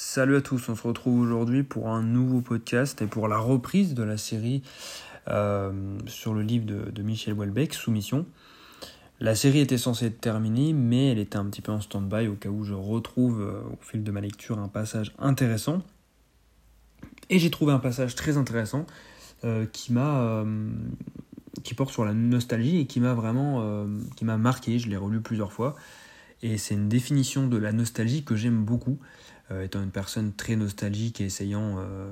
Salut à tous, on se retrouve aujourd'hui pour un nouveau podcast et pour la reprise de la série euh, sur le livre de, Michel Houellebecq, Soumission. La série était censée être terminée, mais elle était un petit peu en stand-by au cas où je retrouve euh, au fil de ma lecture un passage intéressant. Et j'ai trouvé un passage très intéressant euh, qui m'a qui porte sur la nostalgie et qui m'a vraiment qui m'a marqué. Je l'ai relu plusieurs fois et c'est une définition de la nostalgie que j'aime beaucoup. Euh, étant une personne très nostalgique et essayant euh,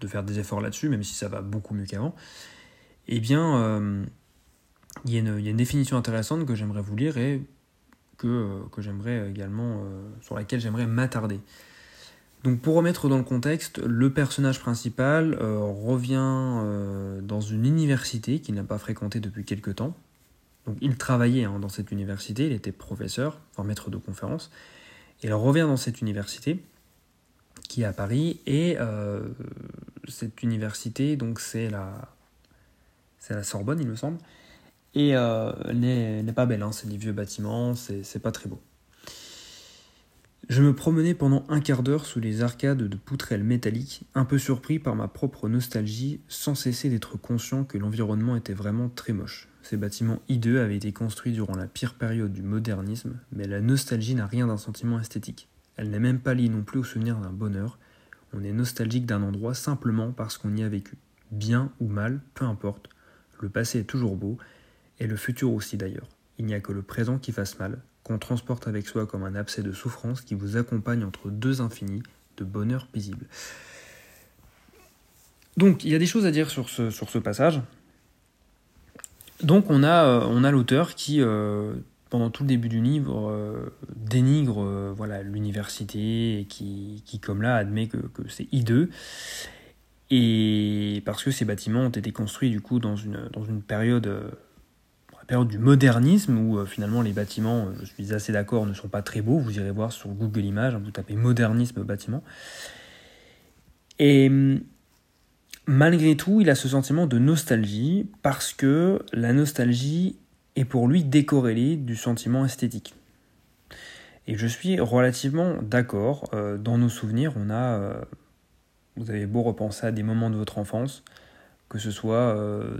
de faire des efforts là-dessus, même si ça va beaucoup mieux qu'avant, eh bien, euh, il y, a une définition intéressante que j'aimerais vous lire et que, que j'aimerais également, sur laquelle j'aimerais m'attarder. Donc pour remettre dans le contexte, le personnage principal revient dans une université qu'il n'a pas fréquentée depuis quelque temps. Donc il travaillait hein, dans cette université, il était professeur, enfin maître de conférence, il revient dans cette université qui est à Paris et euh, cette université donc c'est la c'est la Sorbonne il me semble. Et euh, n'est pas belle hein, c'est des vieux bâtiments c'est pas très beau je me promenais pendant un quart d'heure sous les arcades de poutrelles métalliques, un peu surpris par ma propre nostalgie, sans cesser d'être conscient que l'environnement était vraiment très moche. Ces bâtiments hideux avaient été construits durant la pire période du modernisme, mais la nostalgie n'a rien d'un sentiment esthétique. Elle n'est même pas liée non plus au souvenir d'un bonheur. On est nostalgique d'un endroit simplement parce qu'on y a vécu. Bien ou mal, peu importe. Le passé est toujours beau, et le futur aussi d'ailleurs. Il n'y a que le présent qui fasse mal, qu'on transporte avec soi comme un abcès de souffrance qui vous accompagne entre deux infinis de bonheur paisible. Donc il y a des choses à dire sur ce, sur ce passage. Donc on a, euh, on a l'auteur qui, euh, pendant tout le début du livre, euh, dénigre voilà l'université et qui, qui, comme là, admet que, que c'est hideux. Et parce que ces bâtiments ont été construits du coup dans une, dans une période période du modernisme où euh, finalement les bâtiments, euh, je suis assez d'accord, ne sont pas très beaux. Vous irez voir sur Google Images, hein, vous tapez modernisme bâtiment. Et hum, malgré tout, il a ce sentiment de nostalgie parce que la nostalgie est pour lui décorrélée du sentiment esthétique. Et je suis relativement d'accord. Euh, dans nos souvenirs, on a. vous avez beau repenser à des moments de votre enfance, que ce soit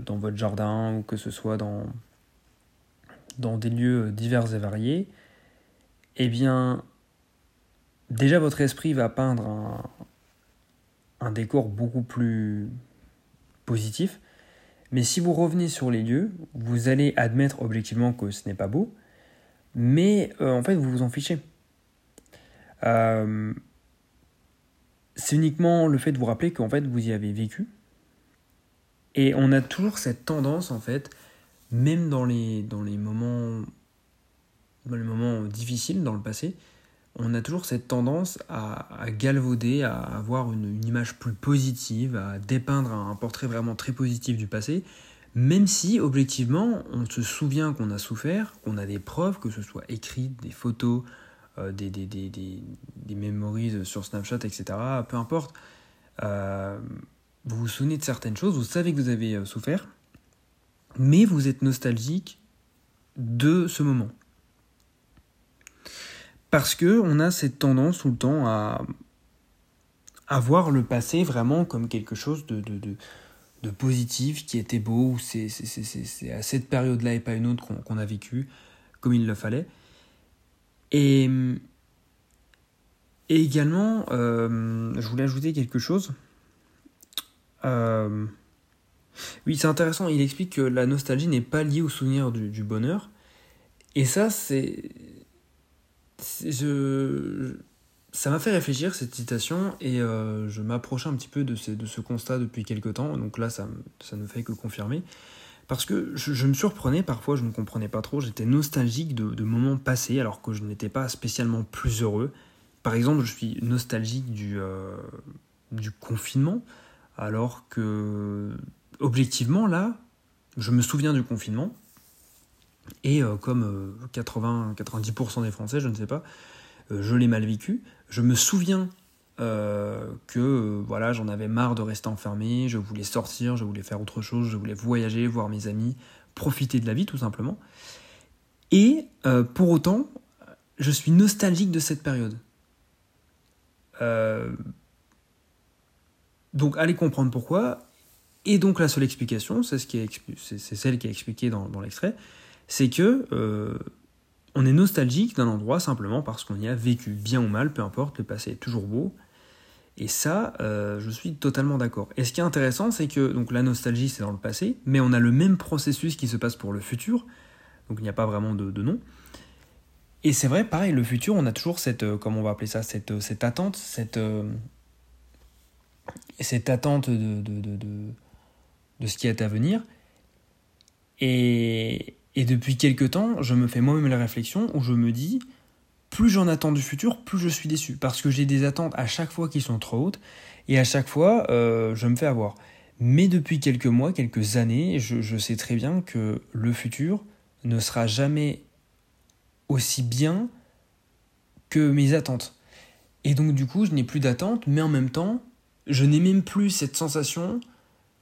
dans votre jardin ou que ce soit dans, dans des lieux divers et variés, eh bien, déjà votre esprit va peindre un, décor beaucoup plus positif. Mais si vous revenez sur les lieux, vous allez admettre objectivement que ce n'est pas beau, mais euh, en fait vous vous en fichez. Euh, c'est uniquement le fait de vous rappeler qu'en fait vous y avez vécu. Et on a toujours cette tendance en fait même dans les, dans les dans les moments difficiles dans le passé, on a toujours cette tendance à, galvauder, à avoir une, image plus positive, à dépeindre un, portrait vraiment très positif du passé, même si objectivement on se souvient qu'on a souffert, qu'on a des preuves, que ce soit écrit, des photos, euh, des, des, des, sur Snapchat, etc. Peu importe. Euh, vous vous souvenez de certaines choses, vous savez que vous avez euh, souffert, mais vous êtes nostalgique de ce moment. Parce que on a cette tendance tout le temps à, à voir le passé vraiment comme quelque chose de, positif, qui était beau, ou c'est à cette période-là et pas une autre qu'on a vécu comme il le fallait. Et, et également, euh, je voulais ajouter quelque chose. Euh, oui, c'est intéressant. Il explique que la nostalgie n'est pas liée au souvenir du, bonheur. Et ça, c'est. Ça m'a fait réfléchir cette citation et euh, je m'approchais un petit peu de ce, constat depuis quelques temps. Donc là, ça, ne fait que confirmer. Parce que je, me surprenais parfois, je ne comprenais pas trop. J'étais nostalgique de, moments passés alors que je n'étais pas spécialement plus heureux. Par exemple, je suis nostalgique du, euh, du confinement alors que objectivement, là, je me souviens du confinement, et euh, comme 80-90% euh, des Français, je ne sais pas, euh, je l'ai mal vécu. Je me souviens que voilà, j'en avais marre de rester enfermé, je voulais sortir, je voulais faire autre chose, je voulais voyager, voir mes amis, profiter de la vie tout simplement. Et pour autant, je suis nostalgique de cette période. donc allez comprendre pourquoi. Et donc la seule explication, c'est ce celle qui est expliquée dans l'extrait, c'est que on est nostalgique d'un endroit simplement parce qu'on y a vécu, bien ou mal, peu importe, le passé est toujours beau. Et ça, euh, je suis totalement d'accord. Et ce qui est intéressant, c'est que donc la nostalgie, c'est dans le passé, mais on a le même processus qui se passe pour le futur. Donc il n'y a pas vraiment de, nom. Et c'est vrai, pareil, le futur, on a toujours cette, euh, comment on va appeler ça, cette, euh, cette attente, cette, cette attente de, de, de, de, ce qui est à venir. Et, et depuis quelques temps, je me fais moi-même la réflexion où je me dis, plus j'en attends du futur, plus je suis déçu. Parce que j'ai des attentes à chaque fois qui sont trop hautes, et à chaque fois, euh, je me fais avoir. Mais depuis quelques mois, quelques années, je, sais très bien que le futur ne sera jamais aussi bien que mes attentes. Et donc du coup, je n'ai plus d'attente, mais en même temps, je n'ai même plus cette sensation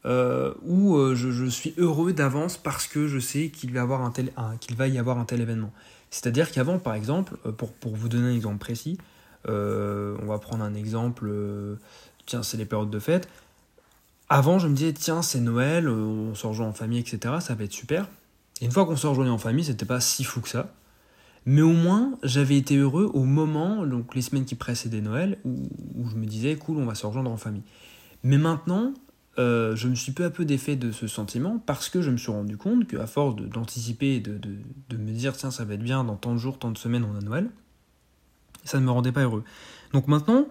euh, où euh, je, suis heureux d'avance parce que je sais qu'il va, avoir un tel, qu'il va y avoir un tel événement. C'est-à-dire qu'avant, par exemple, euh, pour, pour, vous donner un exemple précis, on va prendre un exemple, tiens, c'est les périodes de fête. Avant, je me disais, tiens, c'est Noël, on se rejoint en famille, etc., ça va être super. Et une fois qu'on se rejoignait en famille, c'était pas si fou que ça. Mais au moins, j'avais été heureux au moment, donc les semaines qui précédaient Noël, où, où je me disais, cool, on va se rejoindre en famille. Mais maintenant, euh, je me suis peu à peu défait de ce sentiment parce que je me suis rendu compte qu'à force d'anticiper et de, me dire tiens ça va être bien dans tant de jours, tant de semaines on a Noël, ça ne me rendait pas heureux. Donc maintenant,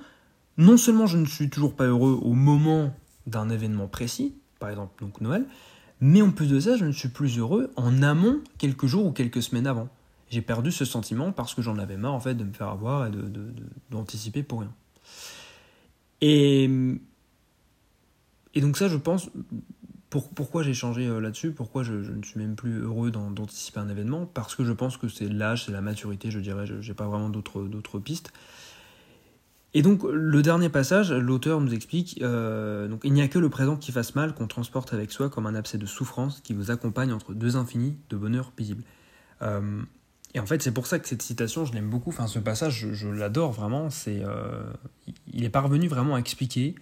non seulement je ne suis toujours pas heureux au moment d'un événement précis, par exemple donc Noël, mais en plus de ça, je ne suis plus heureux en amont quelques jours ou quelques semaines avant. J'ai perdu ce sentiment parce que j'en avais marre en fait de me faire avoir et d'anticiper pour rien. Et et donc ça, je pense, pour, pourquoi j'ai changé euh, là-dessus, pourquoi je, ne suis même plus heureux d'anticiper un événement, parce que je pense que c'est l'âge, c'est la maturité, je dirais, je n'ai pas vraiment d'autres pistes. Et donc le dernier passage, l'auteur nous explique, euh, donc il n'y a que le présent qui fasse mal, qu'on transporte avec soi comme un abcès de souffrance qui vous accompagne entre deux infinis de bonheur paisible. Euh, et en fait, c'est pour ça que cette citation, je l'aime beaucoup. Enfin, ce passage, je, l'adore vraiment. C'est, il est parvenu vraiment à expliquer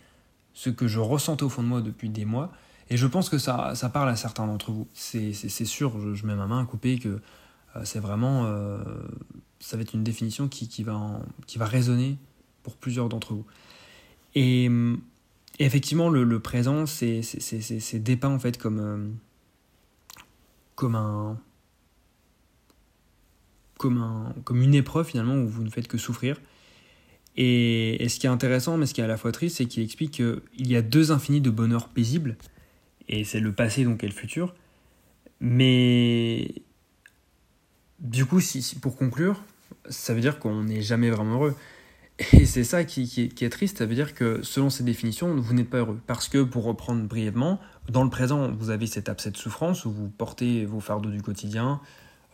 ce que je ressentais au fond de moi depuis des mois. Et je pense que ça, ça parle à certains d'entre vous. C'est sûr, je, mets ma main à couper que euh, c'est vraiment. Euh, ça va être une définition qui, qui, va, qui va résonner pour plusieurs d'entre vous. Et, effectivement, le, présent, c'est dépeint en fait comme, euh, comme un. Comme, un, comme une épreuve finalement où vous ne faites que souffrir et, ce qui est intéressant, mais ce qui est à la fois triste, c'est qu'il explique qu'il y a deux infinis de bonheur paisible, et c'est le passé donc et le futur. Mais du coup, si, pour conclure, ça veut dire qu'on n'est jamais vraiment heureux. Et c'est ça qui, est, triste, ça veut dire que selon ces définitions, vous n'êtes pas heureux. Parce que, pour reprendre brièvement, dans le présent, vous avez cet abcès de souffrance où vous portez vos fardeaux du quotidien,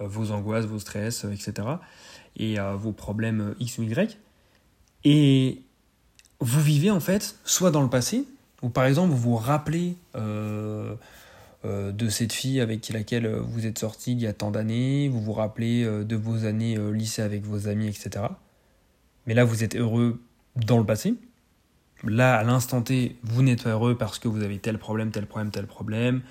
euh, vos angoisses, vos stress, etc. Et euh, vos problèmes X ou Y. Et vous vivez en fait soit dans le passé, ou par exemple vous vous rappelez euh, euh, de cette fille avec laquelle vous êtes sorti il y a tant d'années, vous vous rappelez euh, de vos années lycée avec vos amis, etc. Mais là vous êtes heureux dans le passé. Là, à l'instant T, vous n'êtes pas heureux parce que vous avez tel problème, tel problème, tel problème,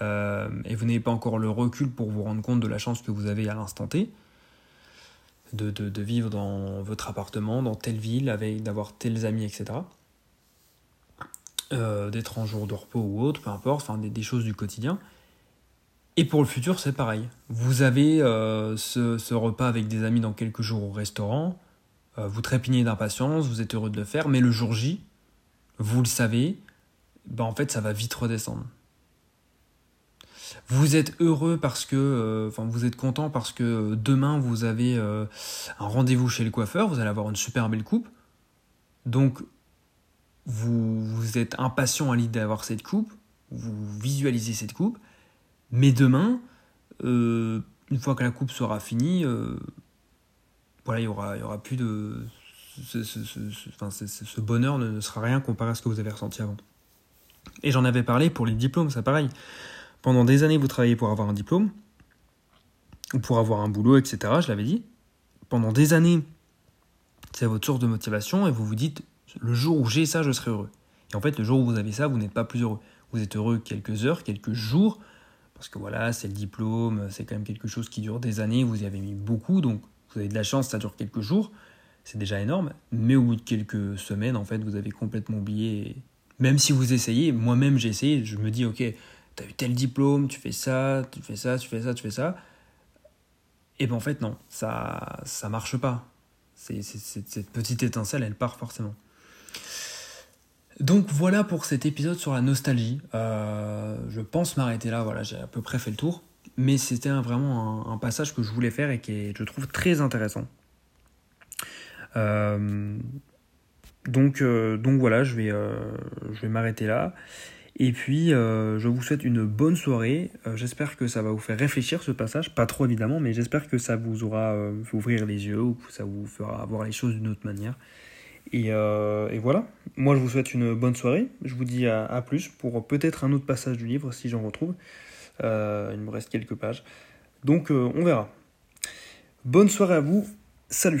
et vous n'avez pas encore le recul pour vous rendre compte de la chance que vous avez à l'instant T de, de, vivre dans votre appartement, dans telle ville, avec d'avoir tels amis, etc. Euh, d'être en jour de repos ou autre, peu importe, enfin des, choses du quotidien. Et pour le futur, c'est pareil. Vous avez euh, ce, ce, repas avec des amis dans quelques jours au restaurant, euh, vous trépignez d'impatience, vous êtes heureux de le faire, mais le jour J, vous le savez, ben en fait ça va vite redescendre. Vous êtes heureux parce que, euh, enfin, vous êtes content parce que euh, demain vous avez euh, un rendez-vous chez le coiffeur, vous allez avoir une super belle coupe. Donc, vous, êtes impatient à l'idée d'avoir cette coupe, vous visualisez cette coupe, mais demain, une fois que la coupe sera finie, voilà, il y aura, y aura plus de, ce, ce, ce, bonheur ne sera rien comparé à ce que vous avez ressenti avant. Et j'en avais parlé pour les diplômes, c'est pareil. Pendant des années, vous travaillez pour avoir un diplôme, ou pour avoir un boulot, etc. Je l'avais dit. Pendant des années, c'est votre source de motivation et vous vous dites Le jour où j'ai ça, je serai heureux. Et en fait, le jour où vous avez ça, vous n'êtes pas plus heureux. Vous êtes heureux quelques heures, quelques jours, parce que voilà, c'est le diplôme, c'est quand même quelque chose qui dure des années, vous y avez mis beaucoup, donc vous avez de la chance, ça dure quelques jours, c'est déjà énorme, mais au bout de quelques semaines, en fait, vous avez complètement oublié. Même si vous essayez, moi-même j'ai essayé, je me dis, ok, tu as eu tel diplôme, tu fais ça, tu fais ça, tu fais ça, tu fais ça. Et ben en fait, non, ça ça marche pas. Cette petite étincelle, elle part forcément. Donc voilà pour cet épisode sur la nostalgie. Euh, je pense m'arrêter là, voilà, j'ai à peu près fait le tour. Mais c'était vraiment un, passage que je voulais faire et qui je trouve très intéressant. Euh, donc, euh, donc voilà, je vais, je vais m'arrêter là. Et puis, je vous souhaite une bonne soirée. j'espère que ça va vous faire réfléchir ce passage, pas trop évidemment, mais j'espère que ça vous aura fait ouvrir les yeux ou que ça vous fera voir les choses d'une autre manière. Euh, et, voilà, moi je vous souhaite une bonne soirée, je vous dis à, plus pour peut-être un autre passage du livre si j'en retrouve. Euh, il me reste quelques pages. Donc euh, on verra. Bonne soirée à vous, salut